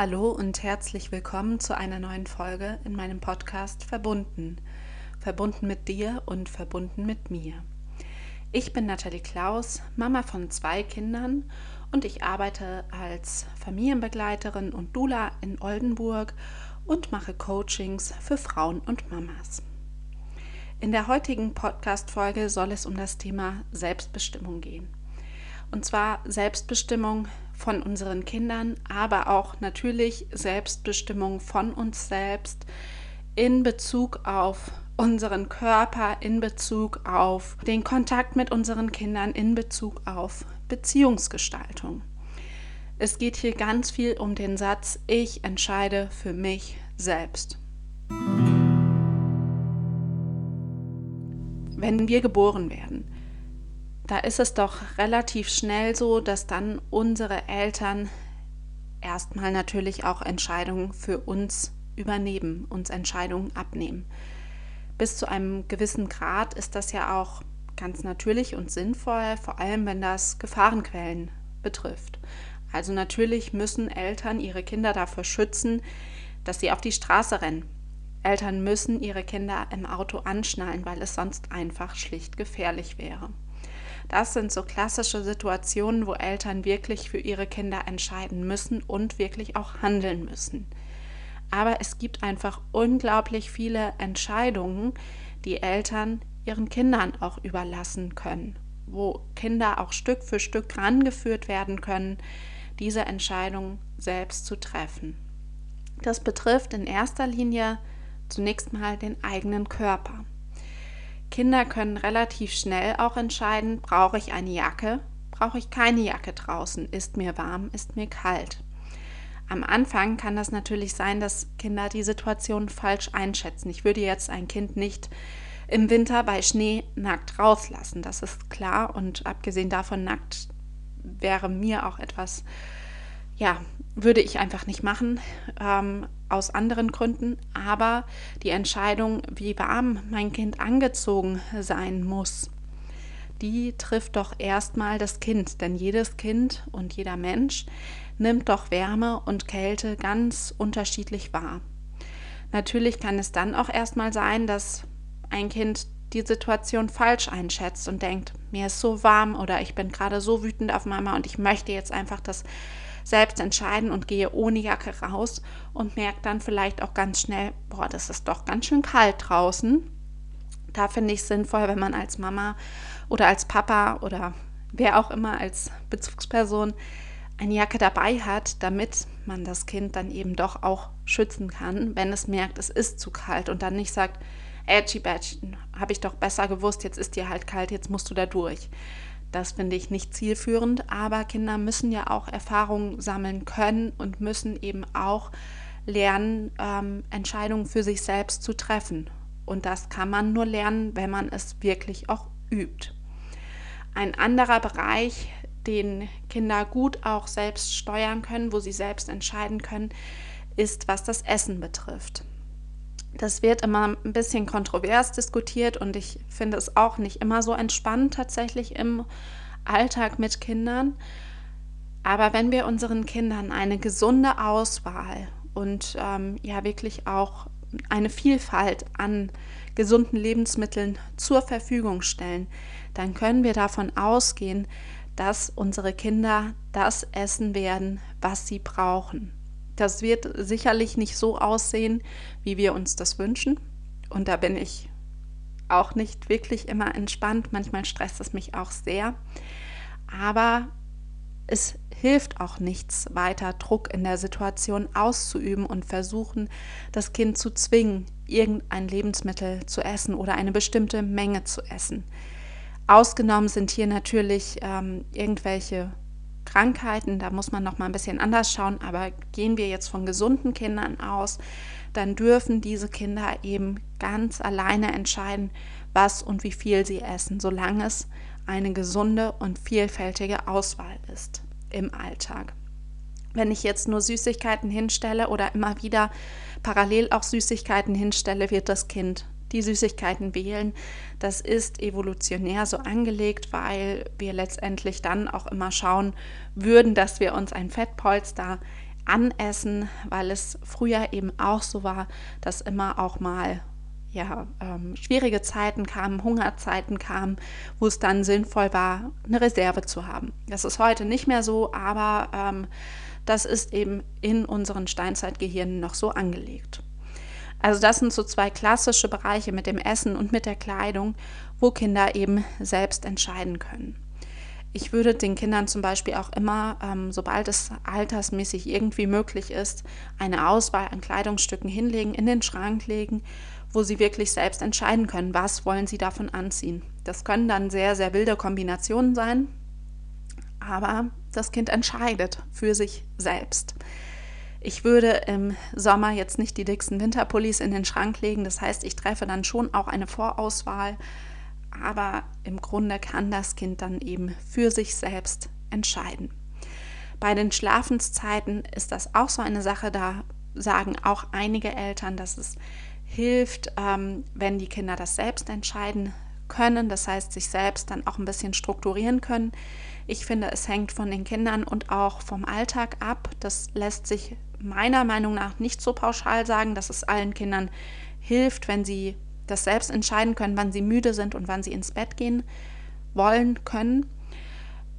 Hallo und herzlich willkommen zu einer neuen Folge in meinem Podcast Verbunden. Verbunden mit dir und verbunden mit mir. Ich bin Nathalie Klaus, Mama von zwei Kindern und ich arbeite als Familienbegleiterin und Dula in Oldenburg und mache Coachings für Frauen und Mamas. In der heutigen Podcast-Folge soll es um das Thema Selbstbestimmung gehen. Und zwar Selbstbestimmung von unseren Kindern, aber auch natürlich Selbstbestimmung von uns selbst in Bezug auf unseren Körper, in Bezug auf den Kontakt mit unseren Kindern, in Bezug auf Beziehungsgestaltung. Es geht hier ganz viel um den Satz, ich entscheide für mich selbst. Wenn wir geboren werden, da ist es doch relativ schnell so, dass dann unsere Eltern erstmal natürlich auch Entscheidungen für uns übernehmen, uns Entscheidungen abnehmen. Bis zu einem gewissen Grad ist das ja auch ganz natürlich und sinnvoll, vor allem wenn das Gefahrenquellen betrifft. Also natürlich müssen Eltern ihre Kinder dafür schützen, dass sie auf die Straße rennen. Eltern müssen ihre Kinder im Auto anschnallen, weil es sonst einfach schlicht gefährlich wäre. Das sind so klassische Situationen, wo Eltern wirklich für ihre Kinder entscheiden müssen und wirklich auch handeln müssen. Aber es gibt einfach unglaublich viele Entscheidungen, die Eltern ihren Kindern auch überlassen können, wo Kinder auch Stück für Stück rangeführt werden können, diese Entscheidung selbst zu treffen. Das betrifft in erster Linie zunächst mal den eigenen Körper. Kinder können relativ schnell auch entscheiden, brauche ich eine Jacke, brauche ich keine Jacke draußen, ist mir warm, ist mir kalt. Am Anfang kann das natürlich sein, dass Kinder die Situation falsch einschätzen. Ich würde jetzt ein Kind nicht im Winter bei Schnee nackt rauslassen, das ist klar. Und abgesehen davon, nackt wäre mir auch etwas, ja, würde ich einfach nicht machen. Ähm, aus anderen Gründen, aber die Entscheidung, wie warm mein Kind angezogen sein muss, die trifft doch erstmal das Kind, denn jedes Kind und jeder Mensch nimmt doch Wärme und Kälte ganz unterschiedlich wahr. Natürlich kann es dann auch erstmal sein, dass ein Kind die Situation falsch einschätzt und denkt, mir ist so warm oder ich bin gerade so wütend auf Mama und ich möchte jetzt einfach, dass selbst entscheiden und gehe ohne Jacke raus und merke dann vielleicht auch ganz schnell, boah, das ist doch ganz schön kalt draußen. Da finde ich es sinnvoll, wenn man als Mama oder als Papa oder wer auch immer als Bezugsperson eine Jacke dabei hat, damit man das Kind dann eben doch auch schützen kann, wenn es merkt, es ist zu kalt und dann nicht sagt, Edgy Badge, habe ich doch besser gewusst, jetzt ist dir halt kalt, jetzt musst du da durch. Das finde ich nicht zielführend, aber Kinder müssen ja auch Erfahrungen sammeln können und müssen eben auch lernen, ähm, Entscheidungen für sich selbst zu treffen. Und das kann man nur lernen, wenn man es wirklich auch übt. Ein anderer Bereich, den Kinder gut auch selbst steuern können, wo sie selbst entscheiden können, ist, was das Essen betrifft. Das wird immer ein bisschen kontrovers diskutiert und ich finde es auch nicht immer so entspannt tatsächlich im Alltag mit Kindern. Aber wenn wir unseren Kindern eine gesunde Auswahl und ähm, ja wirklich auch eine Vielfalt an gesunden Lebensmitteln zur Verfügung stellen, dann können wir davon ausgehen, dass unsere Kinder das essen werden, was sie brauchen. Das wird sicherlich nicht so aussehen, wie wir uns das wünschen. Und da bin ich auch nicht wirklich immer entspannt. Manchmal stresst es mich auch sehr. Aber es hilft auch nichts, weiter Druck in der Situation auszuüben und versuchen, das Kind zu zwingen, irgendein Lebensmittel zu essen oder eine bestimmte Menge zu essen. Ausgenommen sind hier natürlich ähm, irgendwelche Krankheiten, da muss man noch mal ein bisschen anders schauen, aber gehen wir jetzt von gesunden Kindern aus, dann dürfen diese Kinder eben ganz alleine entscheiden, was und wie viel sie essen, solange es eine gesunde und vielfältige Auswahl ist im Alltag. Wenn ich jetzt nur Süßigkeiten hinstelle oder immer wieder parallel auch Süßigkeiten hinstelle, wird das Kind die Süßigkeiten wählen. Das ist evolutionär so angelegt, weil wir letztendlich dann auch immer schauen würden, dass wir uns ein Fettpolster anessen, weil es früher eben auch so war, dass immer auch mal ja, ähm, schwierige Zeiten kamen, Hungerzeiten kamen, wo es dann sinnvoll war, eine Reserve zu haben. Das ist heute nicht mehr so, aber ähm, das ist eben in unseren Steinzeitgehirnen noch so angelegt. Also das sind so zwei klassische Bereiche mit dem Essen und mit der Kleidung, wo Kinder eben selbst entscheiden können. Ich würde den Kindern zum Beispiel auch immer, ähm, sobald es altersmäßig irgendwie möglich ist, eine Auswahl an Kleidungsstücken hinlegen, in den Schrank legen, wo sie wirklich selbst entscheiden können, was wollen sie davon anziehen. Das können dann sehr, sehr wilde Kombinationen sein, aber das Kind entscheidet für sich selbst. Ich würde im Sommer jetzt nicht die dicksten Winterpullis in den Schrank legen. Das heißt, ich treffe dann schon auch eine Vorauswahl. Aber im Grunde kann das Kind dann eben für sich selbst entscheiden. Bei den Schlafenszeiten ist das auch so eine Sache. Da sagen auch einige Eltern, dass es hilft, ähm, wenn die Kinder das selbst entscheiden können. Das heißt, sich selbst dann auch ein bisschen strukturieren können. Ich finde, es hängt von den Kindern und auch vom Alltag ab. Das lässt sich meiner Meinung nach nicht so pauschal sagen, dass es allen Kindern hilft, wenn sie das selbst entscheiden können, wann sie müde sind und wann sie ins Bett gehen wollen können,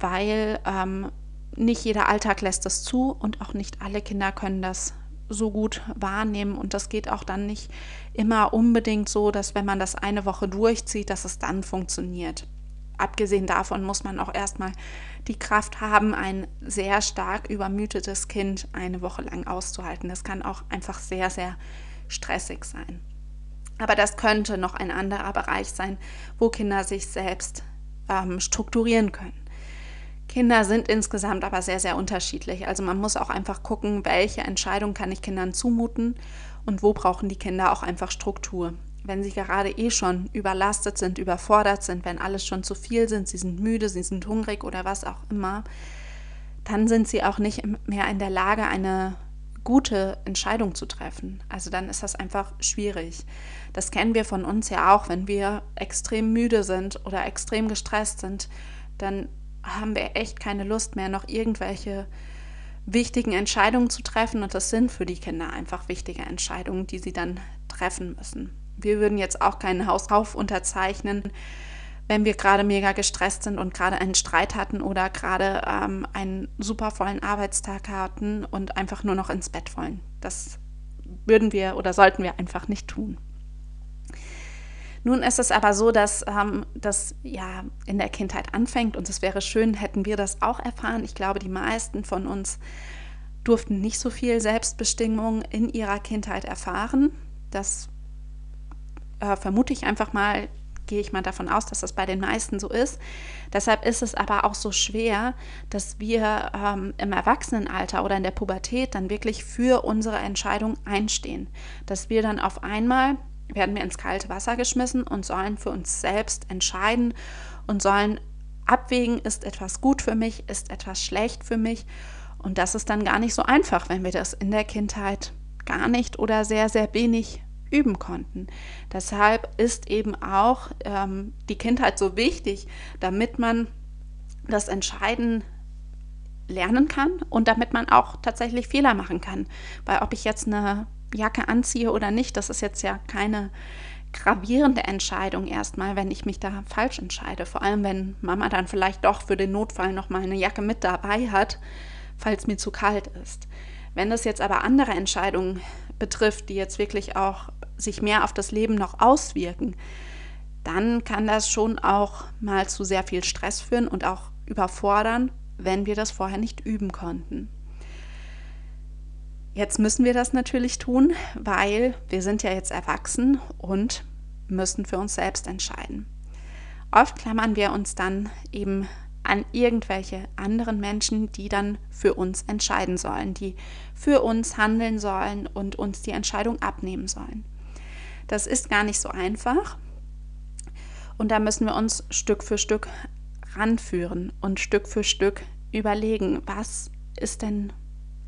weil ähm, nicht jeder Alltag lässt das zu und auch nicht alle Kinder können das so gut wahrnehmen und das geht auch dann nicht immer unbedingt so, dass wenn man das eine Woche durchzieht, dass es dann funktioniert. Abgesehen davon muss man auch erstmal die Kraft haben, ein sehr stark übermütetes Kind eine Woche lang auszuhalten. Das kann auch einfach sehr, sehr stressig sein. Aber das könnte noch ein anderer Bereich sein, wo Kinder sich selbst ähm, strukturieren können. Kinder sind insgesamt aber sehr, sehr unterschiedlich. Also man muss auch einfach gucken, welche Entscheidung kann ich Kindern zumuten und wo brauchen die Kinder auch einfach Struktur wenn sie gerade eh schon überlastet sind, überfordert sind, wenn alles schon zu viel sind, sie sind müde, sie sind hungrig oder was auch immer, dann sind sie auch nicht mehr in der Lage, eine gute Entscheidung zu treffen. Also dann ist das einfach schwierig. Das kennen wir von uns ja auch, wenn wir extrem müde sind oder extrem gestresst sind, dann haben wir echt keine Lust mehr, noch irgendwelche wichtigen Entscheidungen zu treffen. Und das sind für die Kinder einfach wichtige Entscheidungen, die sie dann treffen müssen wir würden jetzt auch keinen Hauskauf unterzeichnen, wenn wir gerade mega gestresst sind und gerade einen Streit hatten oder gerade ähm, einen super vollen Arbeitstag hatten und einfach nur noch ins Bett wollen. Das würden wir oder sollten wir einfach nicht tun. Nun ist es aber so, dass ähm, das ja in der Kindheit anfängt und es wäre schön, hätten wir das auch erfahren. Ich glaube, die meisten von uns durften nicht so viel Selbstbestimmung in ihrer Kindheit erfahren. Das äh, vermute ich einfach mal, gehe ich mal davon aus, dass das bei den meisten so ist. Deshalb ist es aber auch so schwer, dass wir ähm, im Erwachsenenalter oder in der Pubertät dann wirklich für unsere Entscheidung einstehen. Dass wir dann auf einmal werden wir ins kalte Wasser geschmissen und sollen für uns selbst entscheiden und sollen abwägen, ist etwas gut für mich, ist etwas schlecht für mich. Und das ist dann gar nicht so einfach, wenn wir das in der Kindheit gar nicht oder sehr, sehr wenig üben konnten. Deshalb ist eben auch ähm, die Kindheit so wichtig, damit man das Entscheiden lernen kann und damit man auch tatsächlich Fehler machen kann. Weil ob ich jetzt eine Jacke anziehe oder nicht, das ist jetzt ja keine gravierende Entscheidung erstmal, wenn ich mich da falsch entscheide. Vor allem, wenn Mama dann vielleicht doch für den Notfall nochmal eine Jacke mit dabei hat, falls mir zu kalt ist. Wenn das jetzt aber andere Entscheidungen betrifft, die jetzt wirklich auch sich mehr auf das Leben noch auswirken, dann kann das schon auch mal zu sehr viel Stress führen und auch überfordern, wenn wir das vorher nicht üben konnten. Jetzt müssen wir das natürlich tun, weil wir sind ja jetzt erwachsen und müssen für uns selbst entscheiden. Oft klammern wir uns dann eben an irgendwelche anderen Menschen, die dann für uns entscheiden sollen, die für uns handeln sollen und uns die Entscheidung abnehmen sollen. Das ist gar nicht so einfach. Und da müssen wir uns Stück für Stück ranführen und Stück für Stück überlegen, was ist denn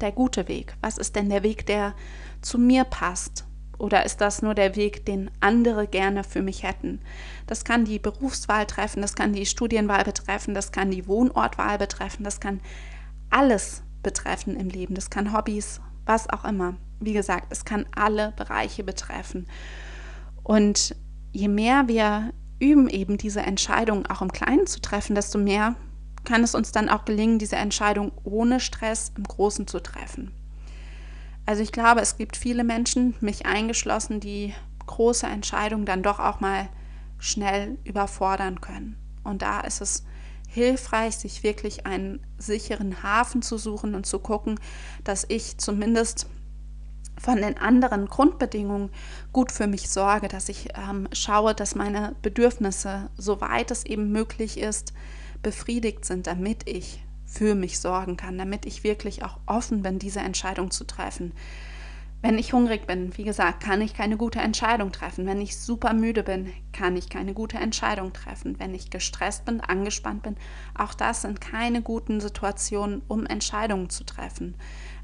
der gute Weg? Was ist denn der Weg, der zu mir passt? Oder ist das nur der Weg, den andere gerne für mich hätten? Das kann die Berufswahl treffen, das kann die Studienwahl betreffen, das kann die Wohnortwahl betreffen, das kann alles betreffen im Leben. Das kann Hobbys, was auch immer. Wie gesagt, es kann alle Bereiche betreffen. Und je mehr wir üben, eben diese Entscheidung auch im Kleinen zu treffen, desto mehr kann es uns dann auch gelingen, diese Entscheidung ohne Stress im Großen zu treffen. Also ich glaube, es gibt viele Menschen, mich eingeschlossen, die große Entscheidungen dann doch auch mal schnell überfordern können. Und da ist es hilfreich, sich wirklich einen sicheren Hafen zu suchen und zu gucken, dass ich zumindest von den anderen Grundbedingungen gut für mich sorge, dass ich ähm, schaue, dass meine Bedürfnisse, soweit es eben möglich ist, befriedigt sind, damit ich für mich sorgen kann, damit ich wirklich auch offen bin, diese Entscheidung zu treffen. Wenn ich hungrig bin, wie gesagt, kann ich keine gute Entscheidung treffen. Wenn ich super müde bin, kann ich keine gute Entscheidung treffen. Wenn ich gestresst bin, angespannt bin, auch das sind keine guten Situationen, um Entscheidungen zu treffen.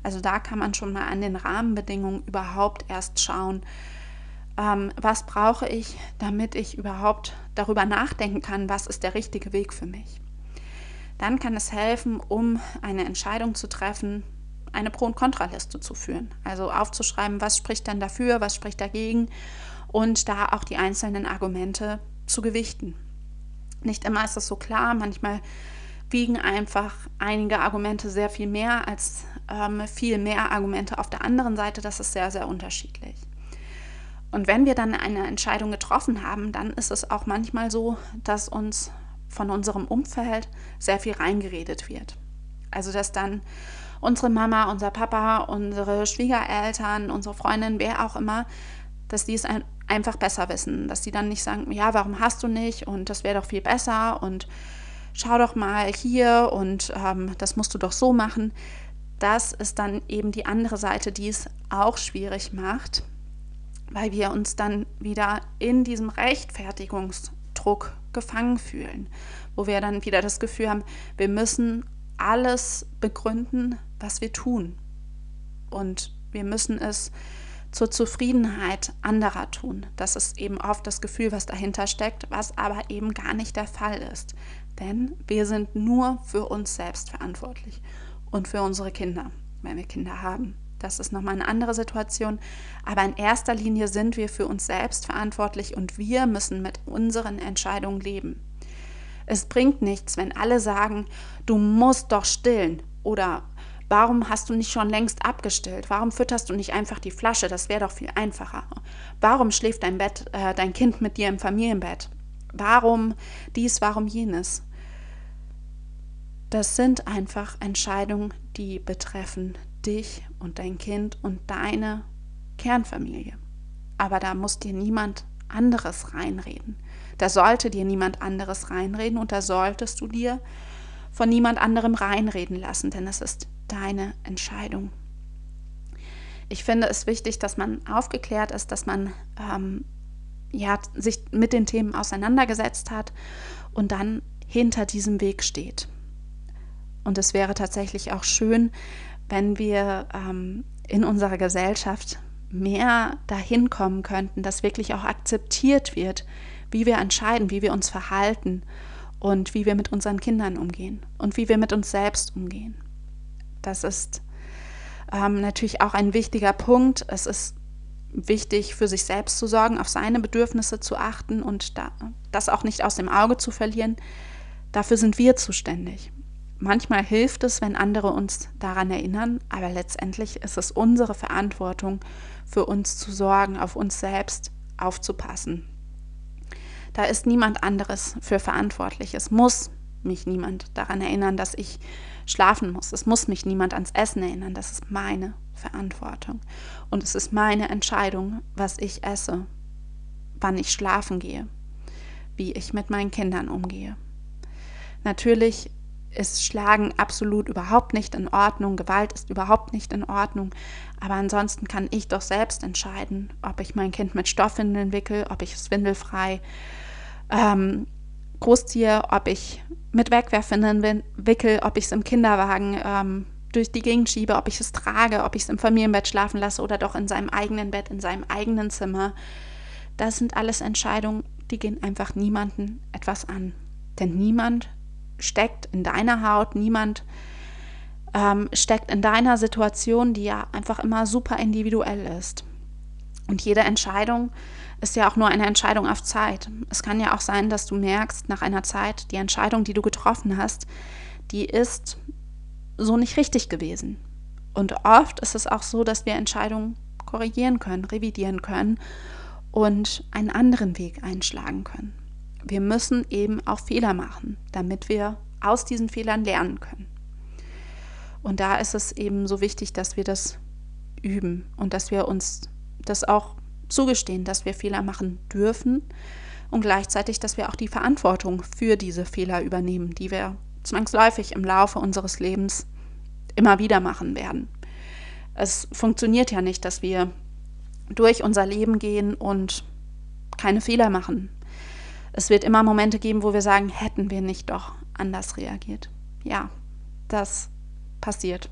Also da kann man schon mal an den Rahmenbedingungen überhaupt erst schauen, ähm, was brauche ich, damit ich überhaupt darüber nachdenken kann, was ist der richtige Weg für mich. Dann kann es helfen, um eine Entscheidung zu treffen, eine Pro- und Kontraliste zu führen. Also aufzuschreiben, was spricht denn dafür, was spricht dagegen und da auch die einzelnen Argumente zu gewichten. Nicht immer ist das so klar, manchmal wiegen einfach einige Argumente sehr viel mehr als ähm, viel mehr Argumente auf der anderen Seite. Das ist sehr, sehr unterschiedlich. Und wenn wir dann eine Entscheidung getroffen haben, dann ist es auch manchmal so, dass uns von unserem Umfeld sehr viel reingeredet wird. Also dass dann unsere Mama, unser Papa, unsere Schwiegereltern, unsere Freundin, wer auch immer, dass die es ein, einfach besser wissen, dass die dann nicht sagen, ja, warum hast du nicht? Und das wäre doch viel besser. Und schau doch mal hier und ähm, das musst du doch so machen. Das ist dann eben die andere Seite, die es auch schwierig macht, weil wir uns dann wieder in diesem Rechtfertigungsdruck gefangen fühlen, wo wir dann wieder das Gefühl haben, wir müssen alles begründen, was wir tun. Und wir müssen es zur Zufriedenheit anderer tun. Das ist eben oft das Gefühl, was dahinter steckt, was aber eben gar nicht der Fall ist. Denn wir sind nur für uns selbst verantwortlich und für unsere Kinder, wenn wir Kinder haben. Das ist nochmal eine andere Situation. Aber in erster Linie sind wir für uns selbst verantwortlich und wir müssen mit unseren Entscheidungen leben. Es bringt nichts, wenn alle sagen, du musst doch stillen oder warum hast du nicht schon längst abgestillt? Warum fütterst du nicht einfach die Flasche? Das wäre doch viel einfacher. Warum schläft dein, Bett, äh, dein Kind mit dir im Familienbett? Warum dies, warum jenes? Das sind einfach Entscheidungen, die betreffen dich und dein Kind und deine Kernfamilie. Aber da muss dir niemand anderes reinreden. Da sollte dir niemand anderes reinreden und da solltest du dir von niemand anderem reinreden lassen, denn es ist deine Entscheidung. Ich finde es wichtig, dass man aufgeklärt ist, dass man ähm, ja, sich mit den Themen auseinandergesetzt hat und dann hinter diesem Weg steht. Und es wäre tatsächlich auch schön, wenn wir ähm, in unserer Gesellschaft mehr dahin kommen könnten, dass wirklich auch akzeptiert wird, wie wir entscheiden, wie wir uns verhalten und wie wir mit unseren Kindern umgehen und wie wir mit uns selbst umgehen. Das ist ähm, natürlich auch ein wichtiger Punkt. Es ist wichtig, für sich selbst zu sorgen, auf seine Bedürfnisse zu achten und da, das auch nicht aus dem Auge zu verlieren. Dafür sind wir zuständig. Manchmal hilft es, wenn andere uns daran erinnern, aber letztendlich ist es unsere Verantwortung, für uns zu sorgen, auf uns selbst aufzupassen. Da ist niemand anderes für verantwortlich. Es muss mich niemand daran erinnern, dass ich schlafen muss. Es muss mich niemand ans Essen erinnern. Das ist meine Verantwortung. Und es ist meine Entscheidung, was ich esse, wann ich schlafen gehe, wie ich mit meinen Kindern umgehe. Natürlich ist Schlagen absolut überhaupt nicht in Ordnung, Gewalt ist überhaupt nicht in Ordnung, aber ansonsten kann ich doch selbst entscheiden, ob ich mein Kind mit Stoffwindeln wickel, ob ich es windelfrei ähm, großziehe, ob ich mit Wegwerfwindeln wickel, ob ich es im Kinderwagen ähm, durch die Gegend schiebe, ob ich es trage, ob ich es im Familienbett schlafen lasse oder doch in seinem eigenen Bett, in seinem eigenen Zimmer. Das sind alles Entscheidungen, die gehen einfach niemanden etwas an. Denn niemand steckt in deiner Haut, niemand ähm, steckt in deiner Situation, die ja einfach immer super individuell ist. Und jede Entscheidung ist ja auch nur eine Entscheidung auf Zeit. Es kann ja auch sein, dass du merkst nach einer Zeit, die Entscheidung, die du getroffen hast, die ist so nicht richtig gewesen. Und oft ist es auch so, dass wir Entscheidungen korrigieren können, revidieren können und einen anderen Weg einschlagen können. Wir müssen eben auch Fehler machen, damit wir aus diesen Fehlern lernen können. Und da ist es eben so wichtig, dass wir das üben und dass wir uns das auch zugestehen, dass wir Fehler machen dürfen und gleichzeitig, dass wir auch die Verantwortung für diese Fehler übernehmen, die wir zwangsläufig im Laufe unseres Lebens immer wieder machen werden. Es funktioniert ja nicht, dass wir durch unser Leben gehen und keine Fehler machen. Es wird immer Momente geben, wo wir sagen, hätten wir nicht doch anders reagiert. Ja, das passiert.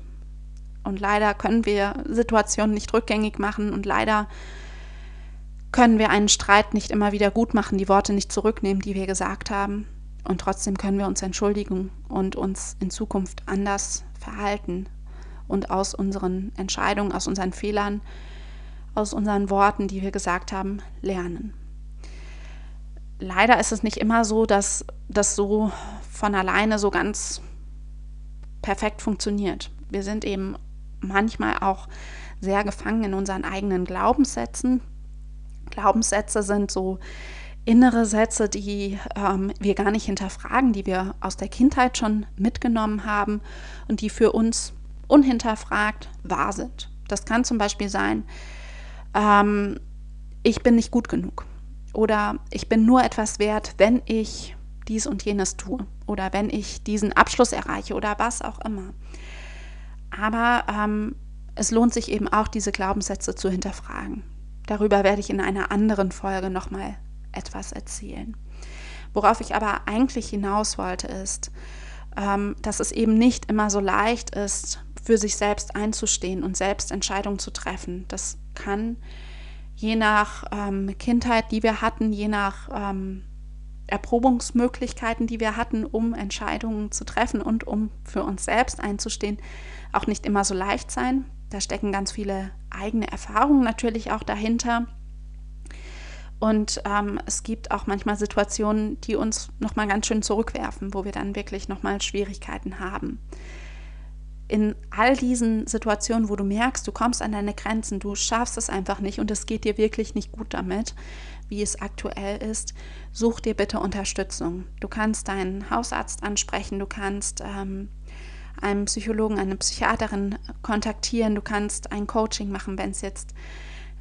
Und leider können wir Situationen nicht rückgängig machen und leider können wir einen Streit nicht immer wieder gut machen, die Worte nicht zurücknehmen, die wir gesagt haben. Und trotzdem können wir uns entschuldigen und uns in Zukunft anders verhalten und aus unseren Entscheidungen, aus unseren Fehlern, aus unseren Worten, die wir gesagt haben, lernen. Leider ist es nicht immer so, dass das so von alleine so ganz perfekt funktioniert. Wir sind eben manchmal auch sehr gefangen in unseren eigenen Glaubenssätzen. Glaubenssätze sind so innere Sätze, die ähm, wir gar nicht hinterfragen, die wir aus der Kindheit schon mitgenommen haben und die für uns unhinterfragt wahr sind. Das kann zum Beispiel sein, ähm, ich bin nicht gut genug oder ich bin nur etwas wert, wenn ich dies und jenes tue oder wenn ich diesen Abschluss erreiche oder was auch immer. Aber ähm, es lohnt sich eben auch, diese Glaubenssätze zu hinterfragen. Darüber werde ich in einer anderen Folge nochmal etwas erzählen. Worauf ich aber eigentlich hinaus wollte, ist, ähm, dass es eben nicht immer so leicht ist, für sich selbst einzustehen und selbst Entscheidungen zu treffen. Das kann je nach ähm, Kindheit, die wir hatten, je nach ähm, Erprobungsmöglichkeiten, die wir hatten, um Entscheidungen zu treffen und um für uns selbst einzustehen, auch nicht immer so leicht sein. Da stecken ganz viele eigene Erfahrungen natürlich auch dahinter. Und ähm, es gibt auch manchmal Situationen, die uns nochmal ganz schön zurückwerfen, wo wir dann wirklich nochmal Schwierigkeiten haben. In all diesen Situationen, wo du merkst, du kommst an deine Grenzen, du schaffst es einfach nicht und es geht dir wirklich nicht gut damit, wie es aktuell ist, such dir bitte Unterstützung. Du kannst deinen Hausarzt ansprechen, du kannst ähm, einen Psychologen, eine Psychiaterin kontaktieren, du kannst ein Coaching machen, wenn es jetzt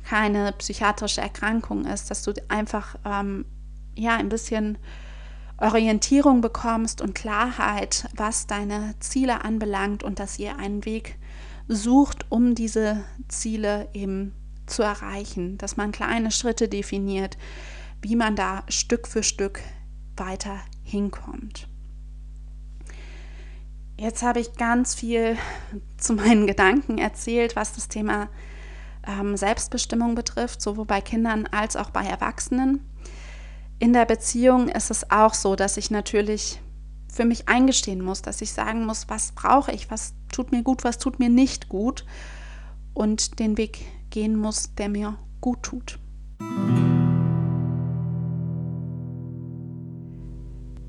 keine psychiatrische Erkrankung ist, dass du einfach ähm, ja ein bisschen Orientierung bekommst und Klarheit, was deine Ziele anbelangt und dass ihr einen Weg sucht, um diese Ziele eben zu erreichen, dass man kleine Schritte definiert, wie man da Stück für Stück weiter hinkommt. Jetzt habe ich ganz viel zu meinen Gedanken erzählt, was das Thema ähm, Selbstbestimmung betrifft, sowohl bei Kindern als auch bei Erwachsenen. In der Beziehung ist es auch so, dass ich natürlich für mich eingestehen muss, dass ich sagen muss, was brauche ich, was tut mir gut, was tut mir nicht gut und den Weg gehen muss, der mir gut tut.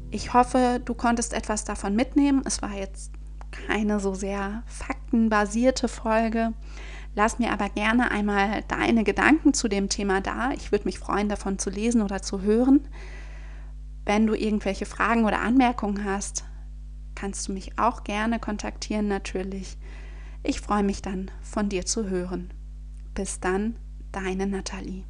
Ich hoffe, du konntest etwas davon mitnehmen. Es war jetzt keine so sehr faktenbasierte Folge. Lass mir aber gerne einmal deine Gedanken zu dem Thema da. Ich würde mich freuen, davon zu lesen oder zu hören. Wenn du irgendwelche Fragen oder Anmerkungen hast, kannst du mich auch gerne kontaktieren natürlich. Ich freue mich dann, von dir zu hören. Bis dann, deine Nathalie.